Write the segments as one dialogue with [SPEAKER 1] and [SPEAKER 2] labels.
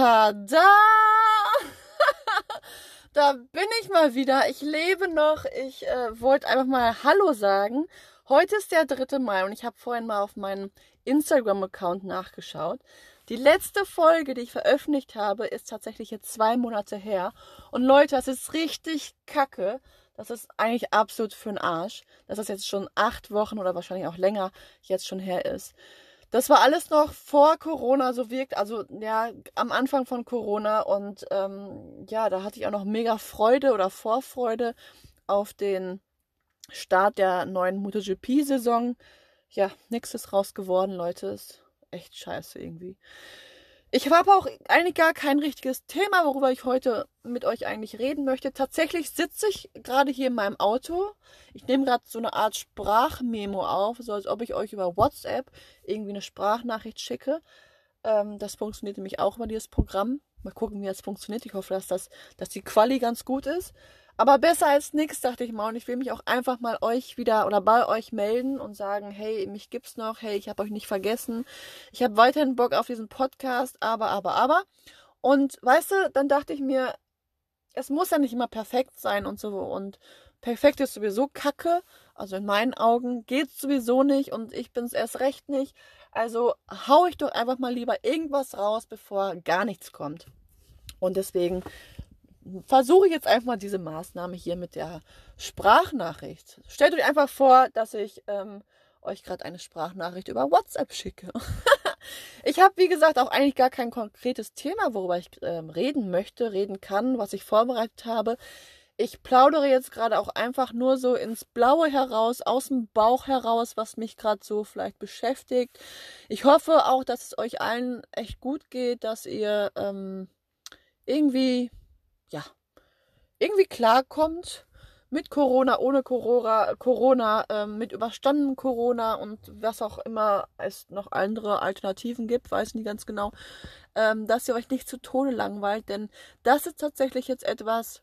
[SPEAKER 1] Tada! da bin ich mal wieder. Ich lebe noch. Ich äh, wollte einfach mal Hallo sagen. Heute ist der 3. Mai und ich habe vorhin mal auf meinen Instagram-Account nachgeschaut. Die letzte Folge, die ich veröffentlicht habe, ist tatsächlich jetzt zwei Monate her. Und Leute, das ist richtig kacke. Das ist eigentlich absolut für den Arsch, dass das jetzt schon acht Wochen oder wahrscheinlich auch länger jetzt schon her ist. Das war alles noch vor Corona so wirkt, also ja, am Anfang von Corona und ähm, ja, da hatte ich auch noch mega Freude oder Vorfreude auf den Start der neuen MotoGP-Saison. Ja, nichts ist raus geworden, Leute. Ist echt scheiße irgendwie. Ich habe auch eigentlich gar kein richtiges Thema, worüber ich heute mit euch eigentlich reden möchte. Tatsächlich sitze ich gerade hier in meinem Auto. Ich nehme gerade so eine Art Sprachmemo auf, so als ob ich euch über WhatsApp irgendwie eine Sprachnachricht schicke. Ähm, das funktioniert nämlich auch über dieses Programm. Mal gucken, wie das funktioniert. Ich hoffe, dass, das, dass die Quali ganz gut ist. Aber besser als nichts, dachte ich mal. Und ich will mich auch einfach mal euch wieder oder bei euch melden und sagen, hey, mich gibt's noch, hey, ich habe euch nicht vergessen. Ich habe weiterhin Bock auf diesen Podcast, aber, aber, aber. Und weißt du, dann dachte ich mir, es muss ja nicht immer perfekt sein und so. Und perfekt ist sowieso Kacke. Also in meinen Augen geht's sowieso nicht und ich bin's erst recht nicht. Also hau ich doch einfach mal lieber irgendwas raus, bevor gar nichts kommt. Und deswegen versuche ich jetzt einfach mal diese Maßnahme hier mit der Sprachnachricht. Stellt euch einfach vor, dass ich ähm, euch gerade eine Sprachnachricht über WhatsApp schicke. ich habe, wie gesagt, auch eigentlich gar kein konkretes Thema, worüber ich ähm, reden möchte, reden kann, was ich vorbereitet habe. Ich plaudere jetzt gerade auch einfach nur so ins Blaue heraus, aus dem Bauch heraus, was mich gerade so vielleicht beschäftigt. Ich hoffe auch, dass es euch allen echt gut geht, dass ihr ähm, irgendwie ja, irgendwie klarkommt mit Corona, ohne Corona, Corona, ähm, mit überstandenem Corona und was auch immer es noch andere Alternativen gibt, weiß nicht ganz genau, ähm, dass ihr euch nicht zu Tode langweilt, denn das ist tatsächlich jetzt etwas,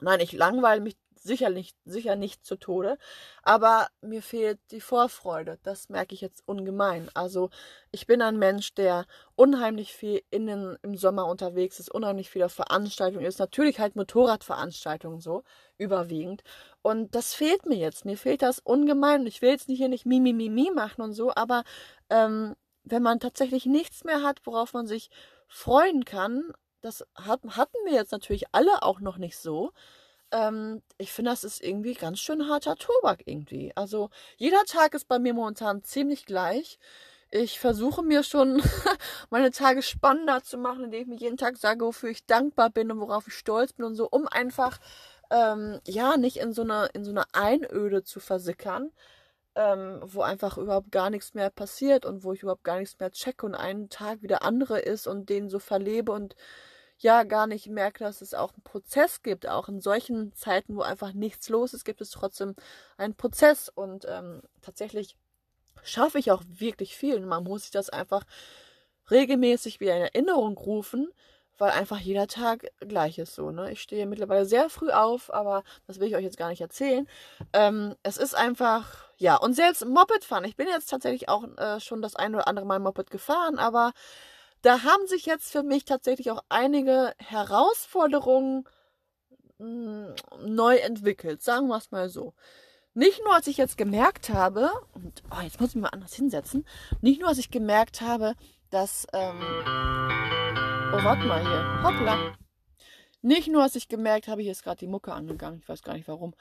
[SPEAKER 1] nein, ich langweile mich sicher nicht, sicher nicht zu Tode. Aber mir fehlt die Vorfreude. Das merke ich jetzt ungemein. Also ich bin ein Mensch, der unheimlich viel innen im Sommer unterwegs ist, unheimlich viel auf Veranstaltungen ist. Natürlich halt Motorradveranstaltungen so, überwiegend. Und das fehlt mir jetzt. Mir fehlt das ungemein. Ich will jetzt nicht hier nicht Mimi Mimi machen und so, aber ähm, wenn man tatsächlich nichts mehr hat, worauf man sich freuen kann, das hat, hatten wir jetzt natürlich alle auch noch nicht so ähm, ich finde, das ist irgendwie ganz schön harter Tobak irgendwie. Also jeder Tag ist bei mir momentan ziemlich gleich. Ich versuche mir schon meine Tage spannender zu machen, indem ich mir jeden Tag sage, wofür ich dankbar bin und worauf ich stolz bin und so, um einfach ähm, ja nicht in so eine in so eine Einöde zu versickern, ähm, wo einfach überhaupt gar nichts mehr passiert und wo ich überhaupt gar nichts mehr checke und einen Tag wieder andere ist und den so verlebe und ja gar nicht merke, dass es auch einen Prozess gibt. Auch in solchen Zeiten, wo einfach nichts los ist, gibt es trotzdem einen Prozess. Und ähm, tatsächlich schaffe ich auch wirklich viel. Und man muss sich das einfach regelmäßig wieder in Erinnerung rufen, weil einfach jeder Tag gleich ist so. Ne? Ich stehe mittlerweile sehr früh auf, aber das will ich euch jetzt gar nicht erzählen. Ähm, es ist einfach, ja, und selbst Moped fahren. Ich bin jetzt tatsächlich auch äh, schon das ein oder andere Mal Moped gefahren, aber da haben sich jetzt für mich tatsächlich auch einige Herausforderungen hm, neu entwickelt, sagen wir es mal so. Nicht nur, als ich jetzt gemerkt habe, und oh, jetzt muss ich mich mal anders hinsetzen, nicht nur, als ich gemerkt habe, dass, ähm, oh, warte mal hier, hoppla. Nicht nur, als ich gemerkt habe, hier ist gerade die Mucke angegangen, ich weiß gar nicht warum,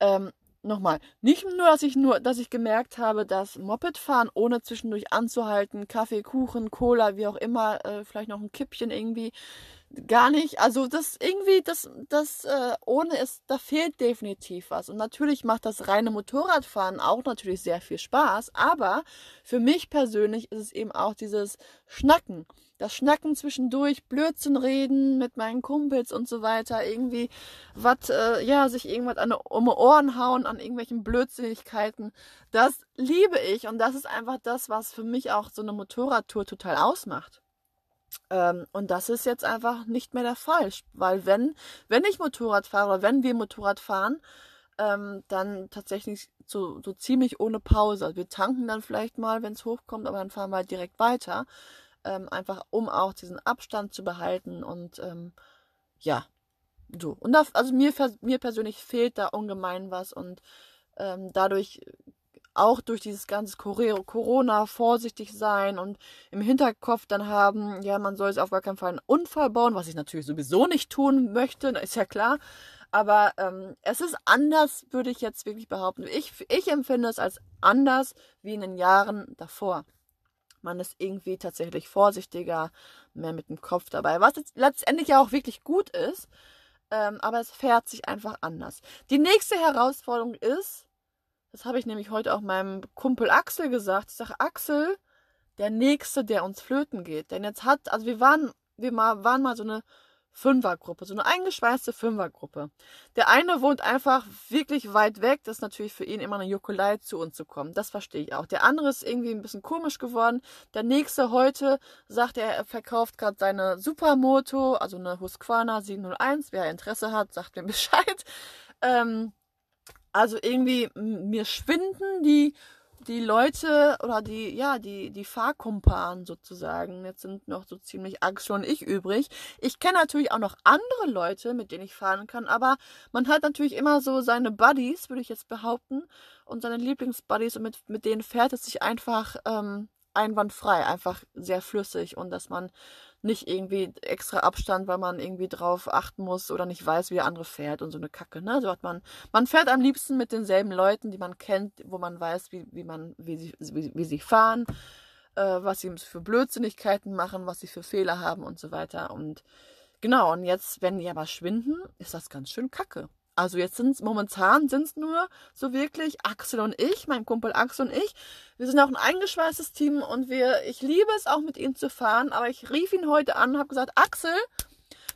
[SPEAKER 1] ähm, nochmal, nicht nur, dass ich nur, dass ich gemerkt habe, dass Mopedfahren ohne zwischendurch anzuhalten, Kaffee, Kuchen, Cola, wie auch immer, äh, vielleicht noch ein Kippchen irgendwie, gar nicht. Also das irgendwie, das, das äh, ohne es, da fehlt definitiv was. Und natürlich macht das reine Motorradfahren auch natürlich sehr viel Spaß, aber für mich persönlich ist es eben auch dieses Schnacken. Das Schnacken zwischendurch, Blödsinn reden mit meinen Kumpels und so weiter, irgendwie was, äh, ja, sich irgendwas an um die Ohren hauen an irgendwelchen Blödsinnigkeiten. Das liebe ich und das ist einfach das, was für mich auch so eine Motorradtour total ausmacht. Ähm, und das ist jetzt einfach nicht mehr der Fall, weil wenn, wenn ich Motorrad fahre wenn wir Motorrad fahren, ähm, dann tatsächlich so, so ziemlich ohne Pause. Also wir tanken dann vielleicht mal, wenn es hochkommt, aber dann fahren wir halt direkt weiter. ähm, einfach um auch diesen Abstand zu behalten und ähm, ja, so. Und da, also mir, mir persönlich fehlt da ungemein was und ähm, dadurch auch durch dieses ganze Corona vorsichtig sein und im Hinterkopf dann haben, ja, man soll es auf gar keinen Fall einen Unfall bauen, was ich natürlich sowieso nicht tun möchte, ist ja klar. Aber ähm, es ist anders, würde ich jetzt wirklich behaupten. Ich, ich empfinde es als anders wie in den Jahren davor. Man ist irgendwie tatsächlich vorsichtiger, mehr mit dem Kopf dabei, was letztendlich ja auch wirklich gut ist. Ähm, aber es fährt sich einfach anders. Die nächste Herausforderung ist, das habe ich nämlich heute auch meinem Kumpel Axel gesagt. Ich sage, Axel, der Nächste, der uns flöten geht. Denn jetzt hat, also wir waren, wir waren mal so eine Fünfergruppe, so eine eingeschweißte Fünfergruppe. Der eine wohnt einfach wirklich weit weg. Das ist natürlich für ihn immer eine Juckelei, zu uns zu kommen. Das verstehe ich auch. Der andere ist irgendwie ein bisschen komisch geworden. Der nächste heute sagt er, er verkauft gerade seine Supermoto, also eine Husqvarna 701. Wer Interesse hat, sagt mir Bescheid. Ähm, also irgendwie mir schwinden die die Leute oder die, ja, die, die Fahrkumpanen sozusagen. Jetzt sind noch so ziemlich Axel und ich übrig. Ich kenne natürlich auch noch andere Leute, mit denen ich fahren kann, aber man hat natürlich immer so seine Buddies, würde ich jetzt behaupten, und seine Lieblingsbuddies und mit, mit denen fährt es sich einfach ähm, einwandfrei, einfach sehr flüssig und dass man nicht irgendwie extra Abstand, weil man irgendwie drauf achten muss oder nicht weiß, wie der andere fährt und so eine Kacke. Ne? So hat man, man fährt am liebsten mit denselben Leuten, die man kennt, wo man weiß, wie, wie man, wie sie, wie, wie sie fahren, äh, was sie für Blödsinnigkeiten machen, was sie für Fehler haben und so weiter. Und genau, und jetzt, wenn die aber schwinden, ist das ganz schön kacke. Also jetzt sind es momentan sind es nur so wirklich Axel und ich, mein Kumpel Axel und ich. Wir sind auch ein eingeschweißtes Team und wir, ich liebe es auch mit ihm zu fahren, aber ich rief ihn heute an und habe gesagt, Axel,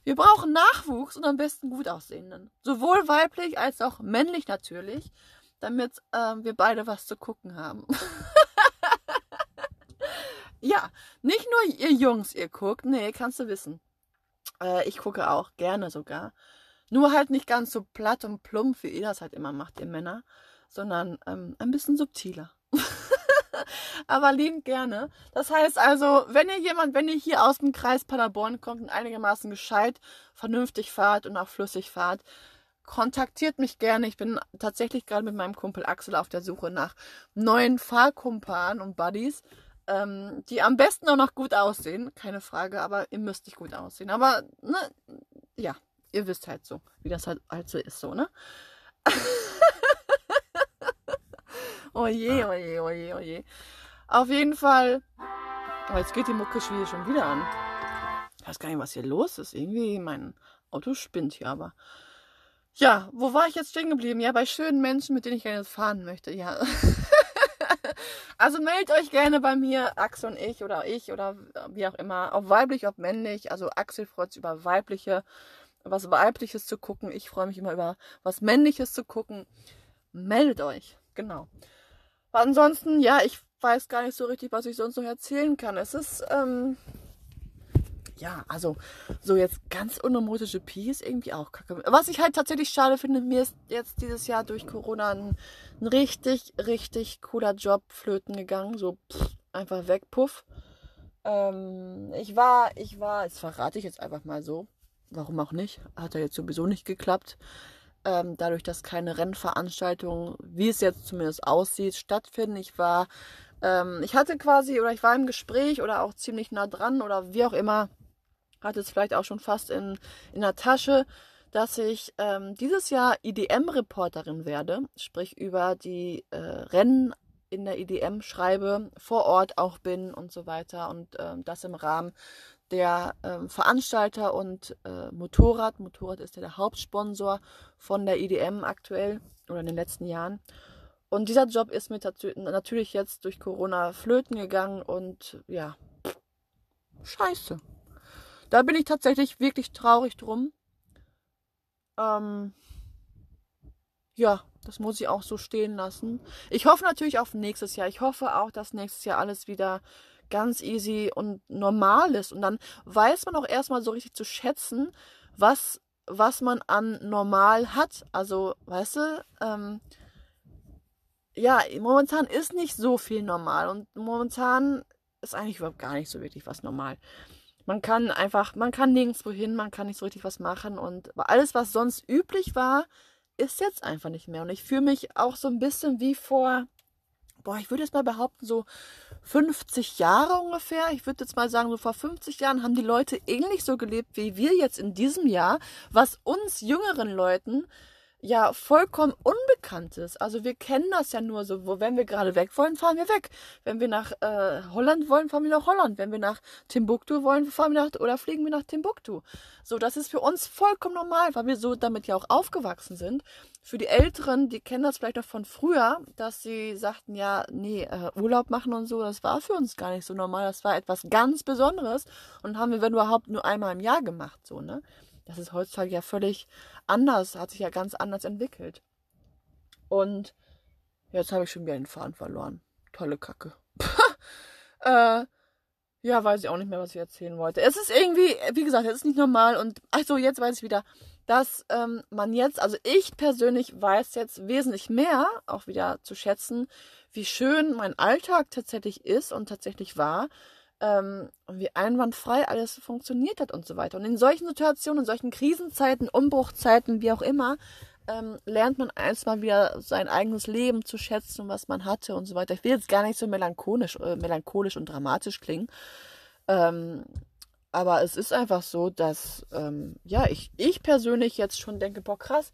[SPEAKER 1] wir brauchen Nachwuchs und am besten gut aussehenden. Sowohl weiblich als auch männlich natürlich, damit äh, wir beide was zu gucken haben. ja, nicht nur ihr Jungs, ihr guckt, nee, kannst du wissen. Äh, ich gucke auch gerne sogar. Nur halt nicht ganz so platt und plump, wie ihr das halt immer macht, ihr Männer, sondern ähm, ein bisschen subtiler. Aber liebend gerne. Das heißt also, wenn ihr jemand, wenn ihr hier aus dem Kreis Paderborn kommt und einigermaßen gescheit, vernünftig fahrt und auch flüssig fahrt, kontaktiert mich gerne. Ich bin tatsächlich gerade mit meinem Kumpel Axel auf der Suche nach neuen Fahrkumpanen und Buddies, ähm, die am besten auch noch gut aussehen. Keine Frage, aber ihr müsst nicht gut aussehen. Aber, ne, ja, ihr wisst halt so, wie das halt, halt so ist, so, ne? oh je, oh je, oh je, oh je. Auf jeden Fall. Oh, jetzt geht die Mucke schon wieder an. Ich weiß gar nicht, was hier los ist. Irgendwie mein Auto spinnt hier, aber. Ja, wo war ich jetzt stehen geblieben? Ja, bei schönen Menschen, mit denen ich gerne fahren möchte. Ja. also meldet euch gerne bei mir, Axel und ich oder ich oder wie auch immer, ob weiblich, ob männlich. Also Axel freut sich über weibliche was Weibliches zu gucken. Ich freue mich immer über was Männliches zu gucken. Meldet euch. Genau. ansonsten, ja, ich weiß gar nicht so richtig, was ich sonst noch erzählen kann. Es ist, ähm, ja, also so jetzt ganz unemotische Pi ist irgendwie auch kacke. Was ich halt tatsächlich schade finde, mir ist jetzt dieses Jahr durch Corona ein, ein richtig, richtig cooler Job flöten gegangen. So pff, einfach weg, puff. Ähm, ich war, ich war, das verrate ich jetzt einfach mal so warum auch nicht, hat ja jetzt sowieso nicht geklappt. Ähm, dadurch, dass keine Rennveranstaltungen, wie es jetzt zumindest aussieht, stattfinden. Ich war, ähm, ich hatte quasi, oder ich war im Gespräch oder auch ziemlich nah dran oder wie auch immer, hatte es vielleicht auch schon fast in, in der Tasche, dass ich ähm, dieses Jahr IDM-Reporterin werde, sprich über die äh, Rennen in der IDM schreibe, vor Ort auch bin und so weiter und äh, das im Rahmen der ähm, Veranstalter und äh, Motorrad. Motorrad ist ja der Hauptsponsor von der IDM aktuell oder in den letzten Jahren. Und dieser Job ist mir natürlich jetzt durch Corona flöten gegangen und ja, scheiße. Da bin ich tatsächlich wirklich traurig drum. Ähm, ja, das muss ich auch so stehen lassen. Ich hoffe natürlich auf nächstes Jahr. Ich hoffe auch, dass nächstes Jahr alles wieder ganz easy und normal ist. Und dann weiß man auch erstmal so richtig zu schätzen, was, was man an normal hat. Also, weißt du, ähm, ja, momentan ist nicht so viel normal. Und momentan ist eigentlich überhaupt gar nicht so wirklich was normal. Man kann einfach, man kann nirgendwo hin, man kann nicht so richtig was machen und alles, was sonst üblich war, ist jetzt einfach nicht mehr. Und ich fühle mich auch so ein bisschen wie vor, boah, ich würde jetzt mal behaupten, so 50 Jahre ungefähr. Ich würde jetzt mal sagen, so vor 50 Jahren haben die Leute ähnlich so gelebt wie wir jetzt in diesem Jahr, was uns jüngeren Leuten ja vollkommen unbekannt ist. Also wir kennen das ja nur so, wo wenn wir gerade weg wollen, fahren wir weg. Wenn wir nach äh, Holland wollen, fahren wir nach Holland. Wenn wir nach Timbuktu wollen, fahren wir nach oder fliegen wir nach Timbuktu. So, das ist für uns vollkommen normal, weil wir so damit ja auch aufgewachsen sind. Für die Älteren, die kennen das vielleicht auch von früher, dass sie sagten, ja, nee, äh, Urlaub machen und so, das war für uns gar nicht so normal. Das war etwas ganz Besonderes und haben wir, wenn überhaupt, nur einmal im Jahr gemacht, so, ne? Das ist heutzutage ja völlig anders, hat sich ja ganz anders entwickelt. Und jetzt habe ich schon wieder den Faden verloren. Tolle Kacke. äh, ja, weiß ich auch nicht mehr, was ich erzählen wollte. Es ist irgendwie, wie gesagt, es ist nicht normal und ach so, jetzt weiß ich wieder, dass ähm, man jetzt, also ich persönlich weiß jetzt wesentlich mehr, auch wieder zu schätzen, wie schön mein Alltag tatsächlich ist und tatsächlich war ähm, wie einwandfrei alles funktioniert hat und so weiter. Und in solchen Situationen, in solchen Krisenzeiten, Umbruchzeiten, wie auch immer, ähm, lernt man erstmal wieder sein eigenes Leben zu schätzen, was man hatte und so weiter. Ich will jetzt gar nicht so melancholisch, äh, melancholisch und dramatisch klingen. Ähm, aber es ist einfach so, dass ähm, ja, ich, ich persönlich jetzt schon denke, boah, krass,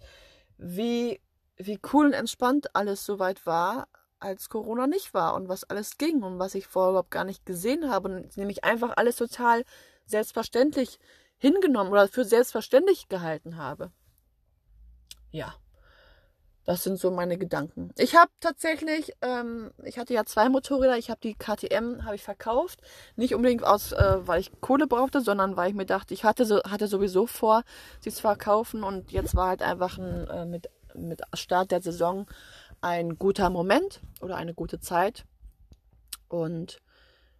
[SPEAKER 1] wie, wie cool und entspannt alles soweit war, als Corona nicht war und was alles ging und was ich vorher überhaupt gar nicht gesehen habe. nämlich einfach alles total selbstverständlich hingenommen oder für selbstverständlich gehalten habe. Ja, das sind so meine Gedanken. Ich habe tatsächlich, ähm, ich hatte ja zwei Motorräder. Ich habe die KTM habe ich verkauft, nicht unbedingt aus, äh, weil ich Kohle brauchte, sondern weil ich mir dachte, ich hatte so, hatte sowieso vor, sie zu verkaufen und jetzt war halt einfach ein, äh, mit mit Start der Saison ein guter Moment oder eine gute Zeit. Und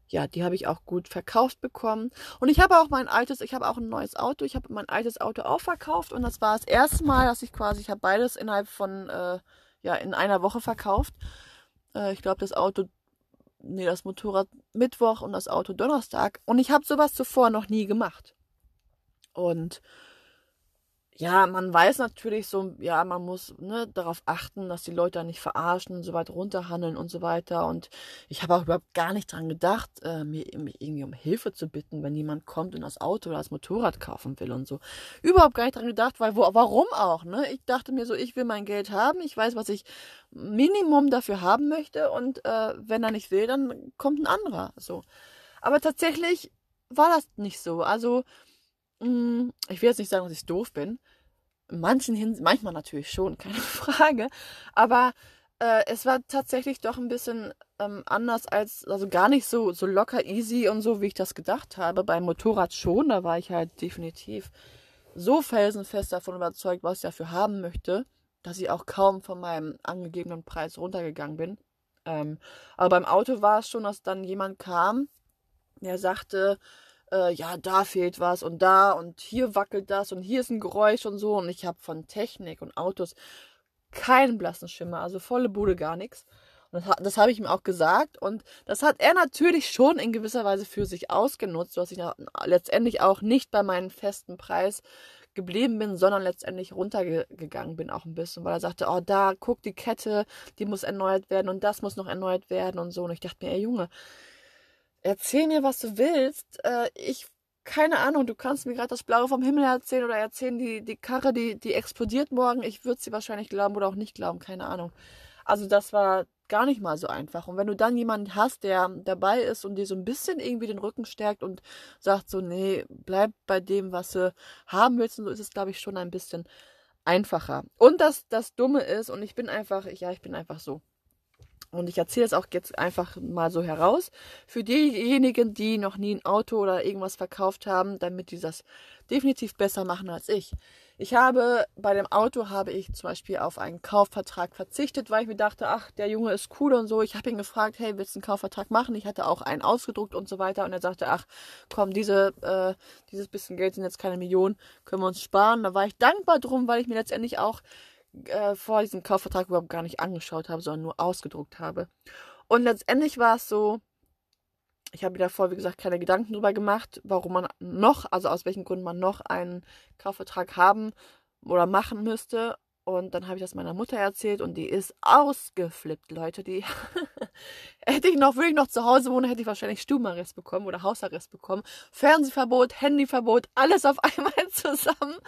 [SPEAKER 1] ja, die habe ich auch gut verkauft bekommen. Und ich habe auch mein altes, ich habe auch ein neues Auto. Ich habe mein altes Auto auch verkauft und das war das erste Mal, dass ich quasi, ich habe beides innerhalb von, äh, ja, in einer Woche verkauft. Äh, ich glaube, das Auto, nee, das Motorrad Mittwoch und das Auto Donnerstag. Und ich habe sowas zuvor noch nie gemacht. Und ja, man weiß natürlich so, ja, man muss ne, darauf achten, dass die Leute nicht verarschen und so weiter runterhandeln und so weiter. Und ich habe auch überhaupt gar nicht dran gedacht, äh, mir, irgendwie um Hilfe zu bitten, wenn jemand kommt und das Auto oder das Motorrad kaufen will und so. Überhaupt gar nicht dran gedacht, weil wo, warum auch, ne? Ich dachte mir so, ich will mein Geld haben, ich weiß, was ich Minimum dafür haben möchte und äh, wenn er nicht will, dann kommt ein anderer. So. Aber tatsächlich war das nicht so. Also ich will jetzt nicht sagen, dass ich doof bin. In manchen Hinsicht, manchmal natürlich schon, keine Frage. Aber äh, es war tatsächlich doch ein bisschen ähm, anders als, also gar nicht so, so locker easy und so, wie ich das gedacht habe. Beim Motorrad schon, da war ich halt definitiv so felsenfest davon überzeugt, was ich dafür haben möchte, dass ich auch kaum von meinem angegebenen Preis runtergegangen bin. Ähm, aber beim Auto war es schon, dass dann jemand kam, der sagte, äh, ja, da fehlt was und da und hier wackelt das und hier ist ein Geräusch und so. Und ich habe von Technik und Autos keinen blassen Schimmer, also volle Bude gar nichts. Und das, das habe ich ihm auch gesagt. Und das hat er natürlich schon in gewisser Weise für sich ausgenutzt, dass ich letztendlich auch nicht bei meinem festen Preis geblieben bin, sondern letztendlich runtergegangen bin auch ein bisschen, weil er sagte, oh, da, guck, die Kette, die muss erneuert werden und das muss noch erneuert werden und so. Und ich dachte mir, ey Junge, erzähl mir, was du willst. Äh, ich, keine Ahnung, du kannst mir gerade das Blaue vom Himmel erzählen oder erzählen, die, die Karre, die, die explodiert morgen. Ich würde sie wahrscheinlich glauben oder auch nicht glauben, keine Ahnung. Also das war gar nicht mal so einfach. Und wenn du dann jemanden hast, der dabei ist und dir so ein bisschen irgendwie den Rücken stärkt und sagt so, nee, bleib bei dem, was du haben willst, und so ist es, glaube ich, schon ein bisschen einfacher. Und das, das Dumme ist, und ich bin einfach, ja, ich bin einfach so. Und ich erzähle es auch jetzt einfach mal so heraus. Für diejenigen, die noch nie ein Auto oder irgendwas verkauft haben, damit die das definitiv besser machen als ich. Ich habe bei dem Auto habe ich zum Beispiel auf einen Kaufvertrag verzichtet, weil ich mir dachte, ach, der Junge ist cool und so. Ich habe ihn gefragt, hey, willst du einen Kaufvertrag machen? Ich hatte auch einen ausgedruckt und so weiter. Und er sagte, ach, komm, diese, äh, dieses bisschen Geld sind jetzt keine Millionen, können wir uns sparen. Da war ich dankbar drum, weil ich mir letztendlich auch äh, vor diesem Kaufvertrag überhaupt gar nicht angeschaut habe, sondern nur ausgedruckt habe. Und letztendlich war es so, ich habe mir davor, wie gesagt, keine Gedanken drüber gemacht, warum man noch, also aus welchen Gründen man noch einen Kaufvertrag haben oder machen müsste. Und dann habe ich das meiner Mutter erzählt und die ist ausgeflippt, Leute. Die hätte ich noch, würde ich noch zu Hause wohnen, hätte ich wahrscheinlich Stubenarrest bekommen oder Hausarrest bekommen. Fernsehverbot, Handyverbot, alles auf einmal zusammen.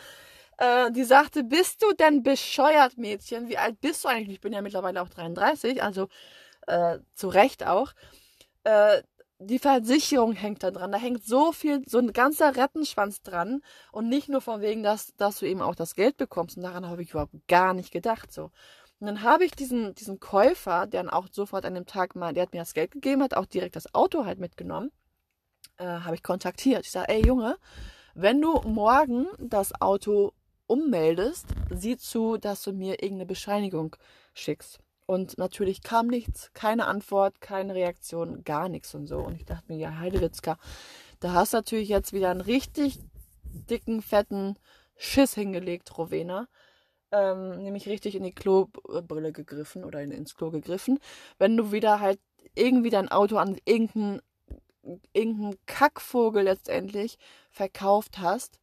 [SPEAKER 1] Äh, die sagte, bist du denn bescheuert, Mädchen? Wie alt bist du eigentlich? Ich bin ja mittlerweile auch 33, also äh, zu Recht auch. Äh, die Versicherung hängt da dran. Da hängt so viel, so ein ganzer Rettenschwanz dran. Und nicht nur von wegen, dass, dass du eben auch das Geld bekommst. Und daran habe ich überhaupt gar nicht gedacht. So. Und dann habe ich diesen, diesen Käufer, der dann auch sofort an dem Tag mal, der hat mir das Geld gegeben, hat auch direkt das Auto halt mitgenommen, äh, habe ich kontaktiert. Ich sage, ey Junge, wenn du morgen das Auto ummeldest, sieh zu, dass du mir irgendeine Bescheinigung schickst. Und natürlich kam nichts, keine Antwort, keine Reaktion, gar nichts und so. Und ich dachte mir, ja, Heidewitzka, da hast du natürlich jetzt wieder einen richtig dicken, fetten Schiss hingelegt, Rowena. Ähm, nämlich richtig in die Klobrille gegriffen oder in, ins Klo gegriffen. Wenn du wieder halt irgendwie dein Auto an irgendeinen irgendeinen Kackvogel letztendlich verkauft hast,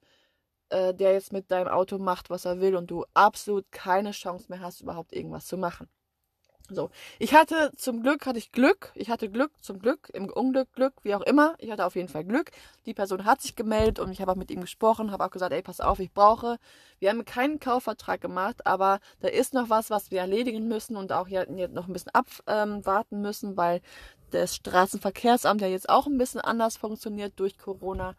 [SPEAKER 1] äh, der jetzt mit deinem Auto macht, was er will und du absolut keine Chance mehr hast, überhaupt irgendwas zu machen. So, ich hatte zum Glück, hatte ich Glück, ich hatte Glück, zum Glück, im Unglück Glück, wie auch immer, ich hatte auf jeden Fall Glück. Die Person hat sich gemeldet und ich habe auch mit ihm gesprochen, habe auch gesagt, ey, pass auf, ich brauche, wir haben keinen Kaufvertrag gemacht, aber da ist noch was, was wir erledigen müssen und auch hier noch ein bisschen abwarten müssen, weil das Straßenverkehrsamt ja jetzt auch ein bisschen anders funktioniert durch Corona.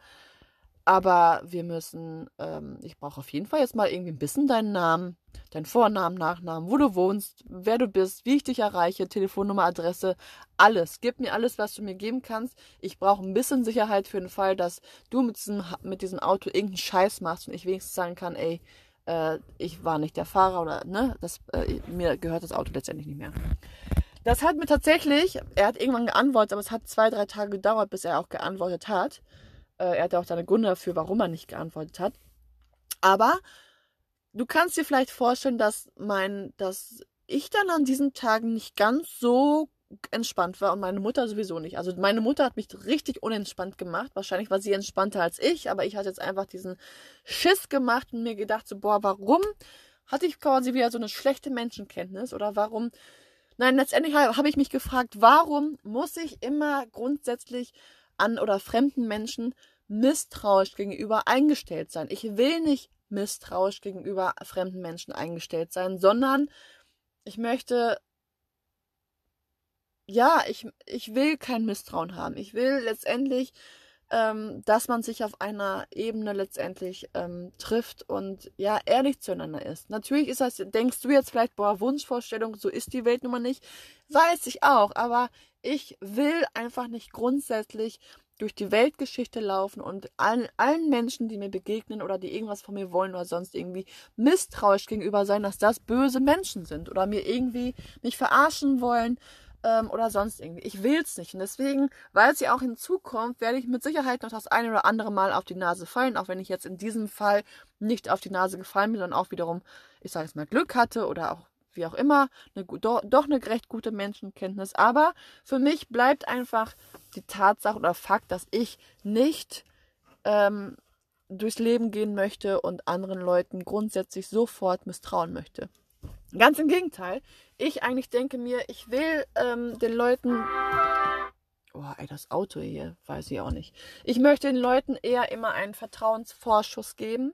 [SPEAKER 1] Aber wir müssen, ähm, ich brauche auf jeden Fall jetzt mal irgendwie ein bisschen deinen Namen, deinen Vornamen, Nachnamen, wo du wohnst, wer du bist, wie ich dich erreiche, Telefonnummer, Adresse, alles. Gib mir alles, was du mir geben kannst. Ich brauche ein bisschen Sicherheit für den Fall, dass du mit diesem, mit diesem Auto irgendeinen Scheiß machst und ich wenigstens sagen kann, ey, äh, ich war nicht der Fahrer oder, ne, das, äh, mir gehört das Auto letztendlich nicht mehr. Das hat mir tatsächlich, er hat irgendwann geantwortet, aber es hat zwei, drei Tage gedauert, bis er auch geantwortet hat. Äh, er hatte auch seine Gründe dafür, warum er nicht geantwortet hat. Aber du kannst dir vielleicht vorstellen, dass mein, dass ich dann an diesen Tagen nicht ganz so entspannt war und meine Mutter sowieso nicht. Also meine Mutter hat mich richtig unentspannt gemacht. Wahrscheinlich war sie entspannter als ich, aber ich hatte jetzt einfach diesen Schiss gemacht und mir gedacht, so, boah, warum hatte ich quasi wieder so eine schlechte Menschenkenntnis oder warum Nein, letztendlich habe ich mich gefragt, warum muss ich immer grundsätzlich an oder fremden Menschen misstrauisch gegenüber eingestellt sein. Ich will nicht misstrauisch gegenüber fremden Menschen eingestellt sein, sondern ich möchte, ja, ich, ich will kein Misstrauen haben. Ich will letztendlich, ähm, dass man sich auf einer Ebene letztendlich ähm, trifft und ja, ehrlich zueinander ist. Natürlich ist das, denkst du jetzt vielleicht, boah, Wunschvorstellung, so ist die Welt nun mal nicht. Weiß ich auch, aber ich will einfach nicht grundsätzlich durch die Weltgeschichte laufen und allen, allen Menschen, die mir begegnen oder die irgendwas von mir wollen oder sonst irgendwie misstrauisch gegenüber sein, dass das böse Menschen sind oder mir irgendwie mich verarschen wollen ähm, oder sonst irgendwie. Ich will es nicht. Und deswegen, weil sie auch hinzukommt, werde ich mit Sicherheit noch das eine oder andere Mal auf die Nase fallen, auch wenn ich jetzt in diesem Fall nicht auf die Nase gefallen bin, sondern auch wiederum, ich sage es mal, Glück hatte oder auch wie auch immer, eine, doch, doch eine recht gute Menschenkenntnis. Aber für mich bleibt einfach die Tatsache oder Fakt, dass ich nicht ähm, durchs Leben gehen möchte und anderen Leuten grundsätzlich sofort misstrauen möchte. Ganz im Gegenteil. Ich eigentlich denke mir, ich will ähm, den Leuten. Oh, ey, das Auto hier, weiß ich auch nicht. Ich möchte den Leuten eher immer einen Vertrauensvorschuss geben.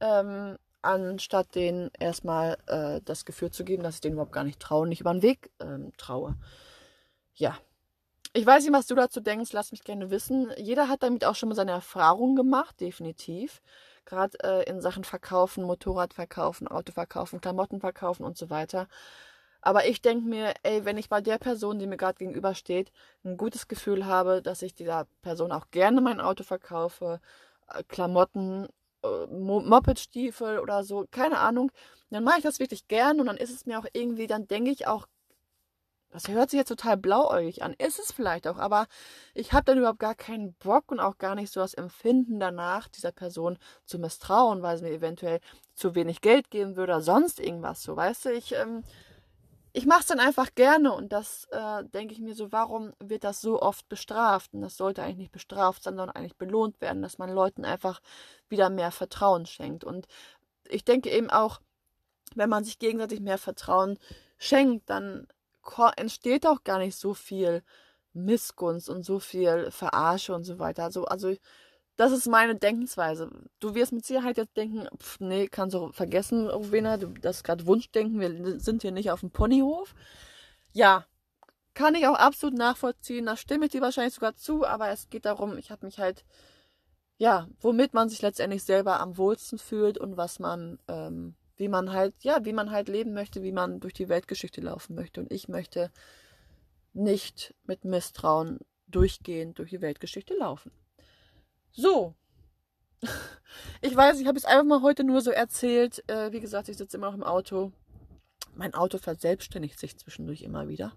[SPEAKER 1] Ähm, anstatt denen erstmal äh, das Gefühl zu geben, dass ich denen überhaupt gar nicht traue, nicht über den Weg ähm, traue. Ja. Ich weiß nicht, was du dazu denkst, lass mich gerne wissen. Jeder hat damit auch schon mal seine Erfahrungen gemacht, definitiv. Gerade äh, in Sachen Verkaufen, Motorrad verkaufen, Auto verkaufen, Klamotten verkaufen und so weiter. Aber ich denke mir, ey, wenn ich bei der Person, die mir gerade gegenübersteht, ein gutes Gefühl habe, dass ich dieser Person auch gerne mein Auto verkaufe, äh, Klamotten äh, Mopedstiefel oder so, keine Ahnung, dann mache ich das wirklich gern und dann ist es mir auch irgendwie, dann denke ich auch, das hört sich jetzt total blauäugig an, ist es vielleicht auch, aber ich habe dann überhaupt gar keinen Bock und auch gar nicht so das Empfinden danach, dieser Person zu misstrauen, weil sie mir eventuell zu wenig Geld geben würde oder sonst irgendwas so, weißt du, ich, ähm, ich mache es dann einfach gerne und das äh, denke ich mir so, warum wird das so oft bestraft? Und das sollte eigentlich nicht bestraft sein, sondern eigentlich belohnt werden, dass man Leuten einfach wieder mehr Vertrauen schenkt. Und ich denke eben auch, wenn man sich gegenseitig mehr Vertrauen schenkt, dann entsteht auch gar nicht so viel Missgunst und so viel Verarsche und so weiter. Also, also das ist meine Denkensweise. Du wirst mit Sicherheit jetzt denken, pff, nee, kannst du vergessen, Rowena, das ist gerade Wunschdenken, wir sind hier nicht auf dem Ponyhof. Ja, kann ich auch absolut nachvollziehen, da stimme ich dir wahrscheinlich sogar zu, aber es geht darum, ich habe mich halt, ja, womit man sich letztendlich selber am wohlsten fühlt und was man, ähm, wie man halt, ja, wie man halt leben möchte, wie man durch die Weltgeschichte laufen möchte. Und ich möchte nicht mit Misstrauen durchgehend durch die Weltgeschichte laufen. So. Ich weiß, ich habe es einfach mal heute nur so erzählt. Äh, wie gesagt, ich sitze immer noch im Auto. Mein Auto verselbstständigt sich zwischendurch immer wieder.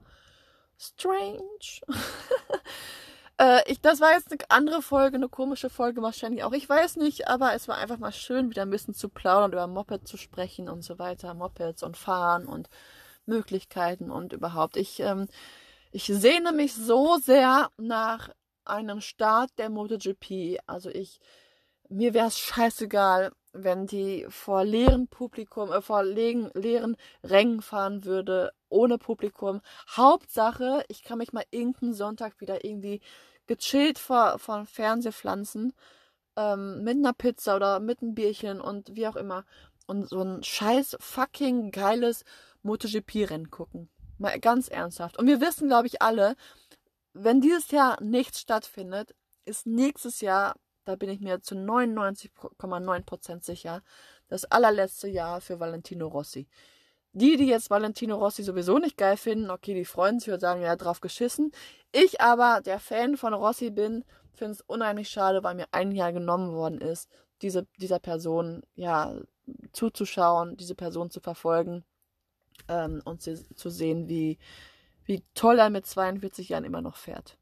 [SPEAKER 1] Strange. äh, ich, das war jetzt eine andere Folge, eine komische Folge wahrscheinlich auch. Ich weiß nicht, aber es war einfach mal schön, wieder ein bisschen zu plaudern, über Moped zu sprechen und so weiter. Mopeds und Fahren und Möglichkeiten und überhaupt. Ich, ähm, ich sehne mich so sehr nach einem Start der MotoGP. Also ich, mir wäre es scheißegal, wenn die vor leeren Publikum, äh, vor leeren, leeren Rängen fahren würde, ohne Publikum. Hauptsache, ich kann mich mal irgendeinen Sonntag wieder irgendwie gechillt vor, vor dem Fernseher pflanzen, ähm, mit einer Pizza oder mit einem Bierchen und wie auch immer. Und so ein scheiß fucking geiles MotoGP-Rennen gucken. Mal ganz ernsthaft. Und wir wissen, glaube ich, alle, wenn dieses Jahr nichts stattfindet, ist nächstes Jahr, da bin ich mir zu 99,9% sicher, das allerletzte Jahr für Valentino Rossi. Die, die jetzt Valentino Rossi sowieso nicht geil finden, okay, die freuen sich und sagen, ja, drauf geschissen. Ich aber, der Fan von Rossi bin, finde es unheimlich schade, weil mir ein Jahr genommen worden ist, diese, dieser Person, ja, zuzuschauen, diese Person zu verfolgen ähm, und zu, zu sehen, wie, wie toll er mit 42 Jahren immer noch fährt.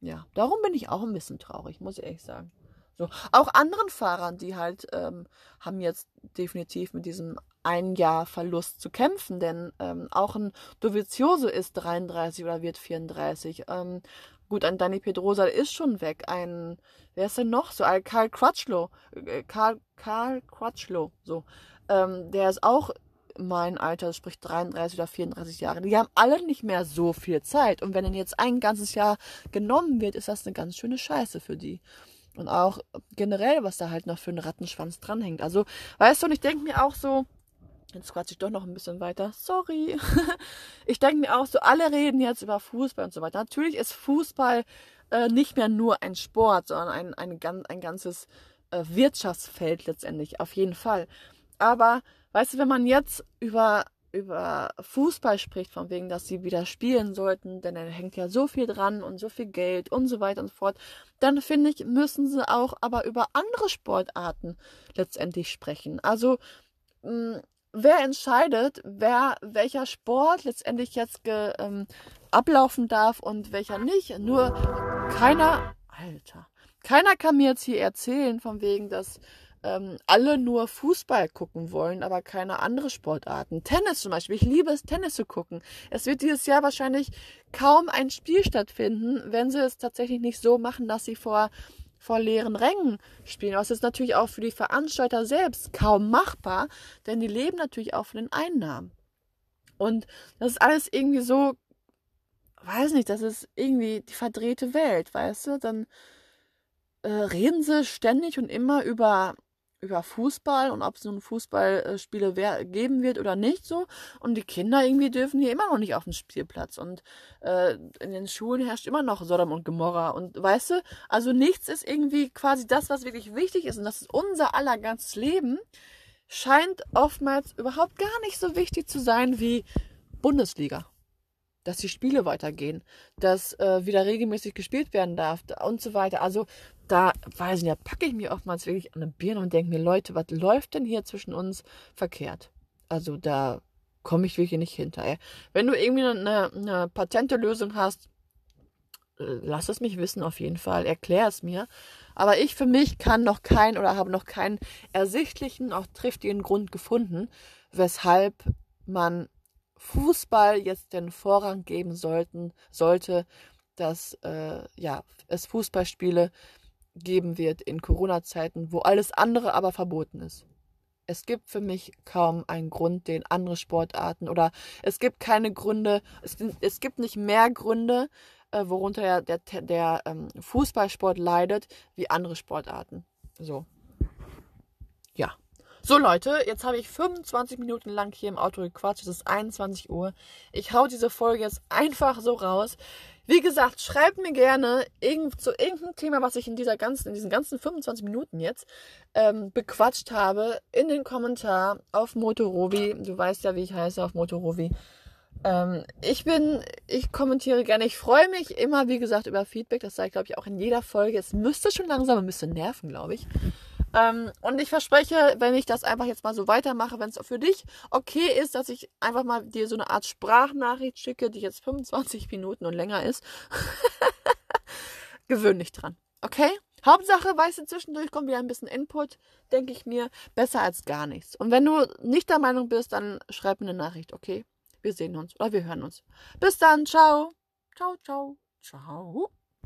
[SPEAKER 1] Ja, darum bin ich auch ein bisschen traurig, muss ich ehrlich sagen. So. Auch anderen Fahrern, die halt ähm, haben jetzt definitiv mit diesem ein Jahr Verlust zu kämpfen, denn ähm, auch ein Dovizioso ist 33 oder wird 34. Ähm, gut, ein Danny Pedrosa ist schon weg. Ein, wer ist denn noch so? Ein Karl Crutchlow. Äh, Karl, Karl Crutchlow, so. Ähm, der ist auch mein Alter, sprich 33 oder 34 Jahre, die haben alle nicht mehr so viel Zeit. Und wenn ihnen jetzt ein ganzes Jahr genommen wird, ist das eine ganz schöne Scheiße für die. Und auch generell, was da halt noch für einen Rattenschwanz dranhängt. Also, weißt du, und ich denke mir auch so, jetzt quatsche ich doch noch ein bisschen weiter, sorry. ich denke mir auch so, alle reden jetzt über Fußball und so weiter. Natürlich ist Fußball äh, nicht mehr nur ein Sport, sondern ein, ein, ein, ganzes äh, Wirtschaftsfeld letztendlich, auf jeden Fall. Aber Weißt du, wenn man jetzt über, über Fußball spricht, von wegen, dass sie wieder spielen sollten, denn da hängt ja so viel dran und so viel Geld und so weiter und so fort, dann finde ich, müssen sie auch aber über andere Sportarten letztendlich sprechen. Also, mh, hm, wer entscheidet, wer welcher Sport letztendlich jetzt ge, ähm, ablaufen darf und welcher nicht. Nur keiner, Alter, keiner kann mir jetzt hier erzählen, von wegen, dass ähm, alle nur Fußball gucken wollen, aber keine andere Sportarten. Tennis zum Beispiel. Ich liebe es, Tennis zu gucken. Es wird dieses Jahr wahrscheinlich kaum ein Spiel stattfinden, wenn sie es tatsächlich nicht so machen, dass sie vor vor leeren Rängen spielen. Was ist natürlich auch für die Veranstalter selbst kaum machbar, denn die leben natürlich auch von den Einnahmen. Und das ist alles irgendwie so, weiß nicht, das ist irgendwie die verdrehte Welt, weißt du? Dann äh, reden sie ständig und immer über über Fußball und ob es nun Fußballspiele geben wird oder nicht so. Und die Kinder irgendwie dürfen hier immer noch nicht auf den Spielplatz. Und äh, in den Schulen herrscht immer noch Sodom und Gomorra. Und weißt du, also nichts ist irgendwie quasi das, was wirklich wichtig ist. Und das ist unser aller ganzes Leben. Scheint oftmals überhaupt gar nicht so wichtig zu sein wie Bundesliga dass die Spiele weitergehen, dass äh, wieder regelmäßig gespielt werden darf und so weiter. Also da weiß ich da packe ich mir oftmals wirklich an eine Birne und denke mir, Leute, was läuft denn hier zwischen uns verkehrt? Also da komme ich wirklich nicht hinter. Wenn du irgendwie eine, eine patente Lösung hast, äh, lass es mich wissen auf jeden Fall, erklär es mir. Aber ich für mich kann noch keinen oder habe noch keinen ersichtlichen, auch triftigen Grund gefunden, weshalb man Fußball jetzt den Vorrang geben sollten, sollte, dass äh, ja, es Fußballspiele geben wird in Corona-Zeiten, wo alles andere aber verboten ist. Es gibt für mich kaum einen Grund, den andere Sportarten oder es gibt keine Gründe, es, es gibt nicht mehr Gründe, äh, worunter der, der, der ähm, Fußballsport leidet, wie andere Sportarten. So. Ja. So Leute, jetzt habe ich 25 Minuten lang hier im Auto gequatscht. Es ist 21 Uhr. Ich hau diese Folge jetzt einfach so raus. Wie gesagt, schreibt mir gerne irgend, zu irgendeinem Thema, was ich in dieser ganzen, in diesen ganzen 25 Minuten jetzt ähm, bequatscht habe, in den Kommentar auf Motorovi. Du weißt ja, wie ich heiße auf Motorovi. Ähm, ich bin, ich kommentiere gerne. Ich freue mich immer, wie gesagt, über Feedback. Das sage ich, glaube ich, auch in jeder Folge. Es müsste schon langsam bisschen nerven, glaube ich. Ähm, und ich verspreche, wenn ich das einfach jetzt mal so weitermache, wenn es für dich okay ist, dass ich einfach mal dir so eine Art Sprachnachricht schicke, die jetzt 25 Minuten und länger ist, gewöhn dich dran. Okay? Hauptsache, weißt du, zwischendurch kommt wieder ein bisschen Input, denke ich mir, besser als gar nichts. Und wenn du nicht der Meinung bist, dann schreib mir eine Nachricht, okay? Wir sehen uns oder wir hören uns. Bis dann, ciao. Ciao, ciao, ciao.